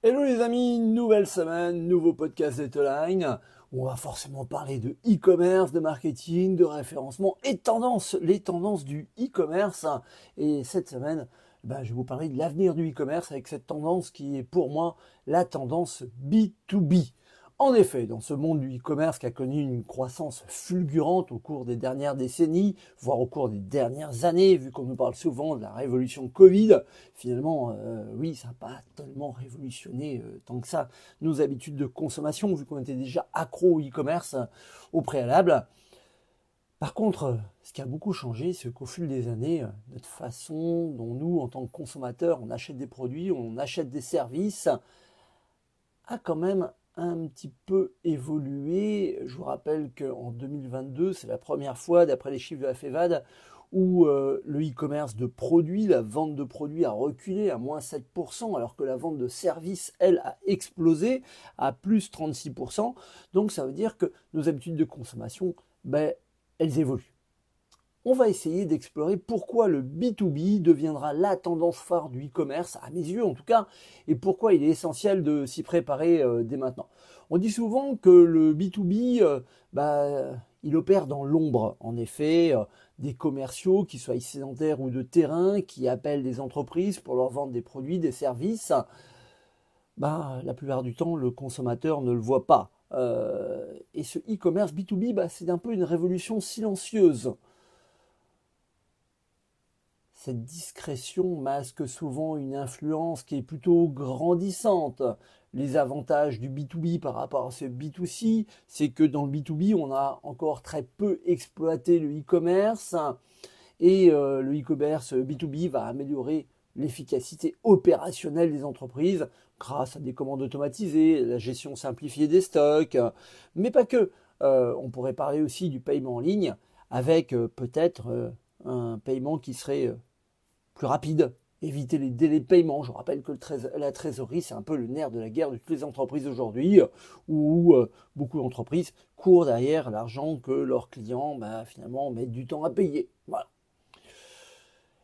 Hello les amis, nouvelle semaine, nouveau podcast d'Etoline. On va forcément parler de e-commerce, de marketing, de référencement et de tendances, les tendances du e-commerce. Et cette semaine, ben, je vais vous parler de l'avenir du e-commerce avec cette tendance qui est pour moi la tendance B2B. En effet, dans ce monde du e-commerce qui a connu une croissance fulgurante au cours des dernières décennies, voire au cours des dernières années, vu qu'on nous parle souvent de la révolution Covid, finalement, euh, oui, ça n'a pas tellement révolutionné euh, tant que ça nos habitudes de consommation, vu qu'on était déjà accro au e-commerce euh, au préalable. Par contre, ce qui a beaucoup changé, c'est qu'au fil des années, notre façon dont nous, en tant que consommateurs, on achète des produits, on achète des services, a quand même un petit peu évolué. Je vous rappelle qu'en 2022, c'est la première fois, d'après les chiffres de la FEVAD, où euh, le e-commerce de produits, la vente de produits a reculé à moins 7%, alors que la vente de services, elle, a explosé à plus 36%. Donc ça veut dire que nos habitudes de consommation, ben, elles évoluent on va essayer d'explorer pourquoi le B2B deviendra la tendance phare du e-commerce, à mes yeux en tout cas, et pourquoi il est essentiel de s'y préparer euh, dès maintenant. On dit souvent que le B2B, euh, bah, il opère dans l'ombre. En effet, euh, des commerciaux, qui soient sédentaires ou de terrain, qui appellent des entreprises pour leur vendre des produits, des services, bah, la plupart du temps, le consommateur ne le voit pas. et ce e-commerce B2B, bah, c'est un peu une révolution silencieuse. Cette discrétion masque souvent une influence qui est plutôt grandissante. Les avantages du B2B par rapport à ce B2C, c'est que dans le B2B, on a encore très peu exploité le e-commerce et euh, le e-commerce B2B va améliorer l'efficacité opérationnelle des entreprises grâce à des commandes automatisées, la gestion simplifiée des stocks, mais pas que. Euh, on pourrait parler aussi du paiement en ligne avec euh, peut-être un paiement qui serait plus rapide, éviter les délais de paiement. Je rappelle que la trésorerie, c'est un peu le nerf de la guerre de toutes les entreprises aujourd'hui, où euh, beaucoup d'entreprises courent derrière l'argent que leurs clients, bah, finalement, mettent du temps à payer.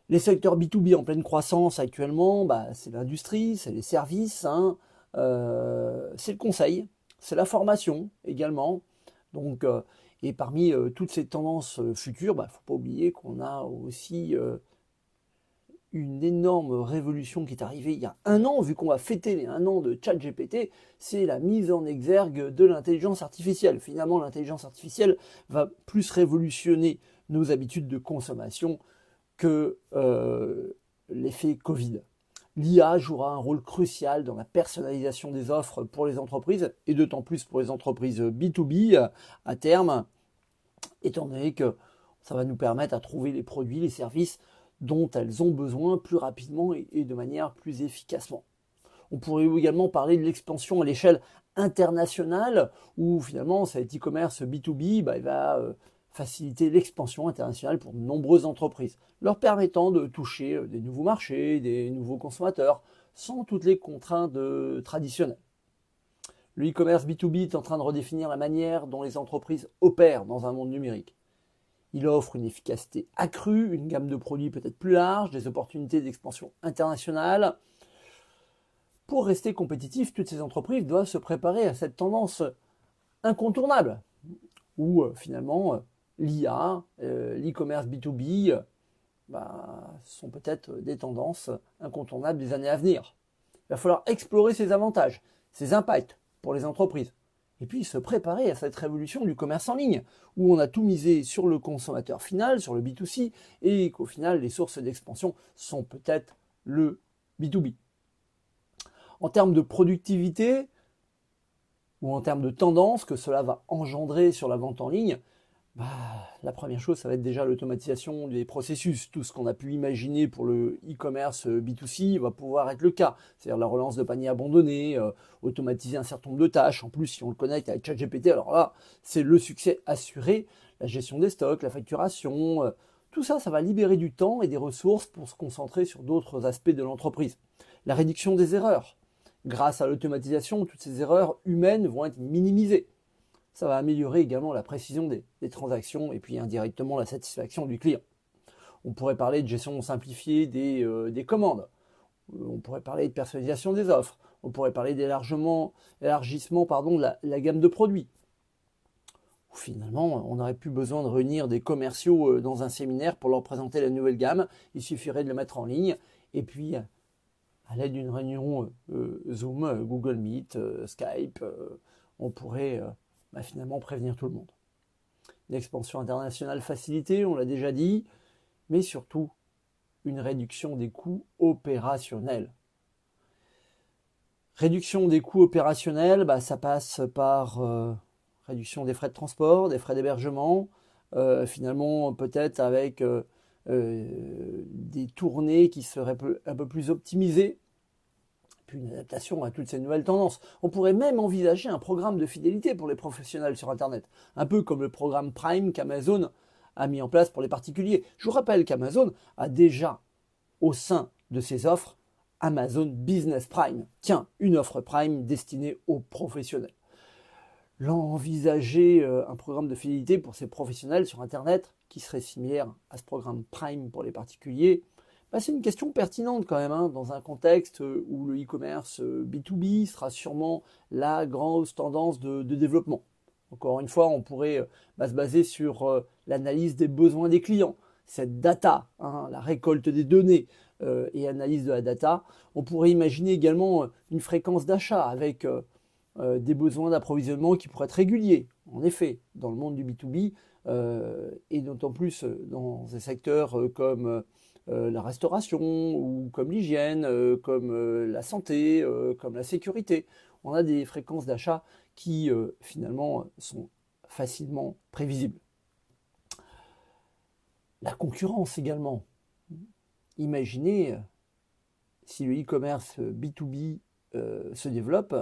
Les secteurs B2B en pleine croissance actuellement, bah, c'est l'industrie, c'est les services, hein, euh, c'est le conseil, c'est la formation également. Donc, euh, et parmi toutes ces tendances futures, il bah, ne faut pas oublier qu'on a aussi une énorme révolution qui est arrivée il y a un an, vu qu'on va fêter les un an de ChatGPT, c'est la mise en exergue de l'intelligence artificielle. Finalement, l'intelligence artificielle va plus révolutionner nos habitudes de consommation que euh, l'effet Covid. L'IA jouera un rôle crucial dans la personnalisation des offres pour les entreprises, et d'autant plus pour les entreprises B2B à terme, étant donné que ça va nous permettre à trouver les produits, les services dont elles ont besoin plus rapidement et, de manière plus efficacement. On pourrait également parler de l'expansion à l'échelle internationale, où finalement cet e-commerce B2B bah, va euh, faciliter l'expansion internationale pour de nombreuses entreprises, leur permettant de toucher euh, des nouveaux marchés, des nouveaux consommateurs, sans toutes les contraintes traditionnelles. Le e-commerce B2B est en train de redéfinir la manière dont les entreprises opèrent dans un monde numérique. Il offre une efficacité accrue, une gamme de produits peut-être plus large, des opportunités d'expansion internationale. Pour rester compétitif, toutes ces entreprises doivent se préparer à cette tendance incontournable, où euh, finalement euh, l'IA, euh, l'e-commerce B2B bah, sont peut-être des tendances incontournables des années à venir. Il va falloir explorer ces avantages, ces impacts pour les entreprises et puis se préparer à cette révolution du commerce en ligne, où on a tout misé sur le consommateur final, sur le B2C, et qu'au final, les sources d'expansion sont peut-être le B2B. En termes de productivité, ou en termes de tendance que cela va engendrer sur la vente en ligne, bah, la première chose, ça va être déjà l'automatisation des processus. Tout ce qu'on a pu imaginer pour le e-commerce euh, B2C va pouvoir être le cas. C'est-à-dire la relance de paniers abandonnés, euh, automatiser un certain nombre de tâches. En plus, si on le connecte avec ChatGPT, alors là, c'est le succès assuré. La gestion des stocks, la facturation, euh, tout ça, ça va libérer du temps et des ressources pour se concentrer sur d'autres aspects de l'entreprise. La réduction des erreurs. Grâce à l'automatisation, toutes ces erreurs humaines vont être minimisées ça va améliorer également la précision des, transactions et puis indirectement la satisfaction du client. On pourrait parler de gestion simplifiée des, euh, commandes. Euh, on pourrait parler de personnalisation des offres. On pourrait parler d'élargissement de la, gamme de produits. Finalement, on n'aurait plus besoin de réunir des commerciaux euh, dans un séminaire pour leur présenter la nouvelle gamme. Il suffirait de le mettre en ligne. Et puis, à l'aide d'une réunion Zoom, Google Meet, Skype, on pourrait bah, finalement prévenir tout le monde. Une expansion internationale facilitée, on l'a déjà dit, mais surtout une réduction des coûts opérationnels. Réduction des coûts opérationnels, bah, ça passe par euh, réduction des frais de transport, des frais d'hébergement, euh, finalement peut-être avec euh, des tournées qui seraient un peu plus optimisées, une adaptation à toutes ces nouvelles tendances. On pourrait même envisager un programme de fidélité pour les professionnels sur Internet, un peu comme le programme Prime qu'Amazon a mis en place pour les particuliers. Je vous rappelle qu'Amazon a déjà au sein de ses offres Amazon Business Prime. Tiens, une offre Prime destinée aux professionnels. L'envisager euh, un programme de fidélité pour ces professionnels sur Internet qui serait similaire à ce programme Prime pour les particuliers, bah, c'est une question pertinente quand même, hein, dans un contexte où le e-commerce B2B euh, sera sûrement la grosse tendance de, développement. Encore une fois, on pourrait euh, bah, se baser sur euh, l'analyse des besoins des clients, cette data, hein, la récolte des données et analyse de la data. On pourrait imaginer également une fréquence d'achat avec des besoins d'approvisionnement qui pourraient être réguliers. En effet, dans le monde du B2B, et d'autant plus dans des secteurs comme euh, la restauration ou comme l'hygiène, euh, comme euh, la santé, comme la sécurité. On a des fréquences d'achat qui finalement sont facilement prévisibles. La concurrence également. Imaginez si le e-commerce B2B se développe,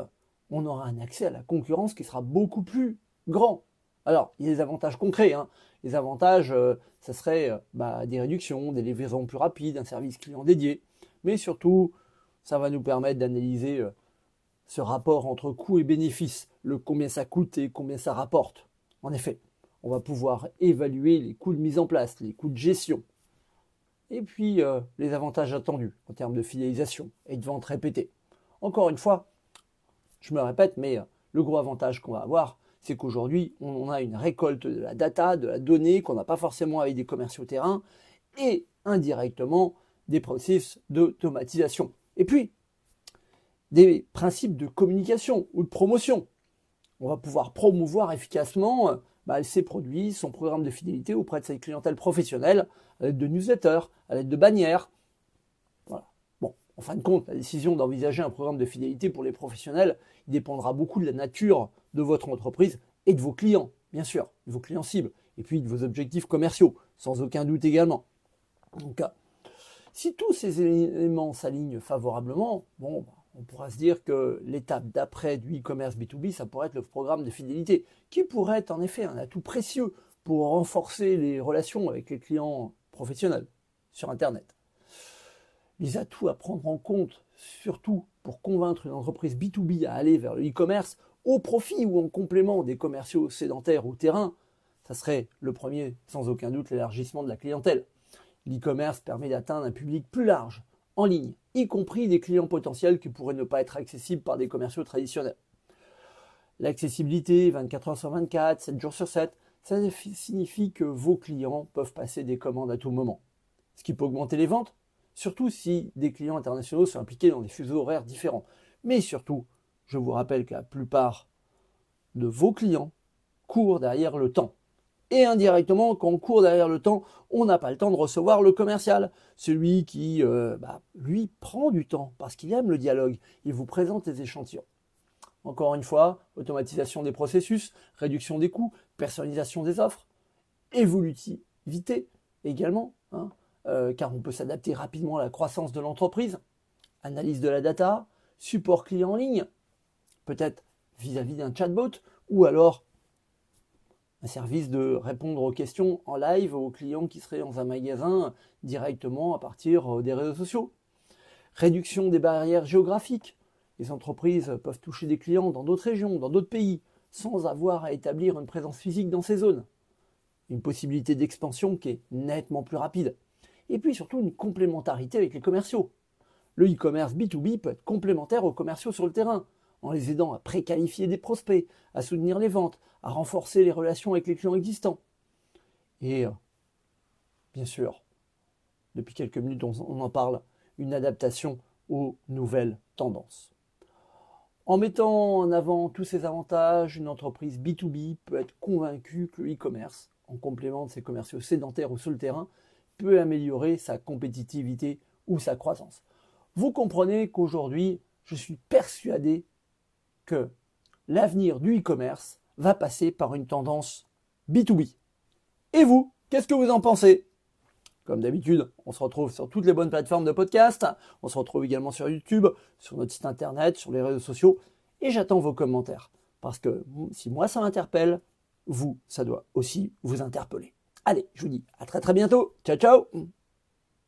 on aura un accès à la concurrence qui sera beaucoup plus grand. Alors, il y a des avantages concrets. Hein. Les avantages, euh, ça serait euh, bah, des réductions, des livraisons plus rapides, un service client dédié. Mais surtout, ça va nous permettre d'analyser euh, ce rapport entre coût et bénéfice, le combien ça coûte et combien ça rapporte. En effet, on va pouvoir évaluer les coûts de mise en place, les coûts de gestion, et puis les avantages attendus en termes de fidélisation et de vente répétée. Encore une fois, je me répète, mais le gros avantage qu'on va avoir, c'est qu'aujourd'hui, on a une récolte de la data, de la donnée qu'on n'a pas forcément avec des commerciaux terrain et indirectement des processus d'automatisation. Et puis, des principes de communication ou de promotion. On va pouvoir promouvoir efficacement euh, bah, ses produits, son programme de fidélité auprès de sa clientèle professionnelle à l'aide de newsletters, à l'aide de bannières. En fin de compte, la décision d'envisager un programme de fidélité pour les professionnels dépendra beaucoup de la nature de votre entreprise et de vos clients, bien sûr, de vos clients cibles, et puis de vos objectifs commerciaux, sans aucun doute également. Donc, si tous ces éléments s'alignent favorablement, on pourra se dire que l'étape d'après du e-commerce B2B, ça pourrait être le programme de fidélité, qui pourrait être en effet un atout précieux pour renforcer les relations avec les clients professionnels sur Internet. Les atouts à prendre en compte, surtout pour convaincre une entreprise B2B à aller vers le e-commerce, au profit ou en complément des commerciaux sédentaires ou terrain, ça serait le premier, sans aucun doute, l'élargissement de la clientèle. L'e-commerce permet d'atteindre un public plus large, en ligne, y compris des clients potentiels qui pourraient ne pas être accessibles par des commerciaux traditionnels. L'accessibilité 24 heures sur 24, 7 jours sur 7, ça signifie que vos clients peuvent passer des commandes à tout moment. Ce qui peut augmenter les ventes, surtout si des clients internationaux sont impliqués dans des fuseaux horaires différents. Mais surtout, je vous rappelle que la plupart de vos clients courent derrière le temps. Et indirectement, quand on court derrière le temps, on n'a pas le temps de recevoir le commercial, celui qui, euh, bah, lui, prend du temps parce qu'il aime le dialogue. Il vous présente les échantillons. Encore une fois, automatisation des processus, réduction des coûts, personnalisation des offres, évolutivité également, hein, euh, car on peut s'adapter rapidement à la croissance de l'entreprise, analyse de la data, support client en ligne, peut-être vis-à-vis d'un chatbot, ou alors un service de répondre aux questions en live aux clients qui seraient dans un magasin directement à partir euh, des réseaux sociaux. Réduction des barrières géographiques. Les entreprises peuvent toucher des clients dans d'autres régions, dans d'autres pays, sans avoir à établir une présence physique dans ces zones. Une possibilité d'expansion qui est nettement plus rapide. Et puis surtout une complémentarité avec les commerciaux. Le e-commerce B2B peut être complémentaire aux commerciaux sur le terrain, en les aidant à préqualifier des prospects, à soutenir les ventes, à renforcer les relations avec les clients existants. Et, euh, bien sûr, depuis quelques minutes, on en parle, une adaptation aux nouvelles tendances. En mettant en avant tous ces avantages, une entreprise B2B peut être convaincue que le e-commerce, en complément de ses commerciaux sédentaires ou sur le terrain, peut améliorer sa compétitivité ou sa croissance. Vous comprenez qu'aujourd'hui, je suis persuadé que l'avenir du e-commerce va passer par une tendance B2B. Et vous, qu'est-ce que vous en pensez? Comme d'habitude, on se retrouve sur toutes les bonnes plateformes de podcast. On se retrouve également sur YouTube, sur notre site internet, sur les réseaux sociaux. Et j'attends vos commentaires. Parce que si moi ça m'interpelle, vous, ça doit aussi vous interpeller. Allez, je vous dis à très très bientôt. Ciao ciao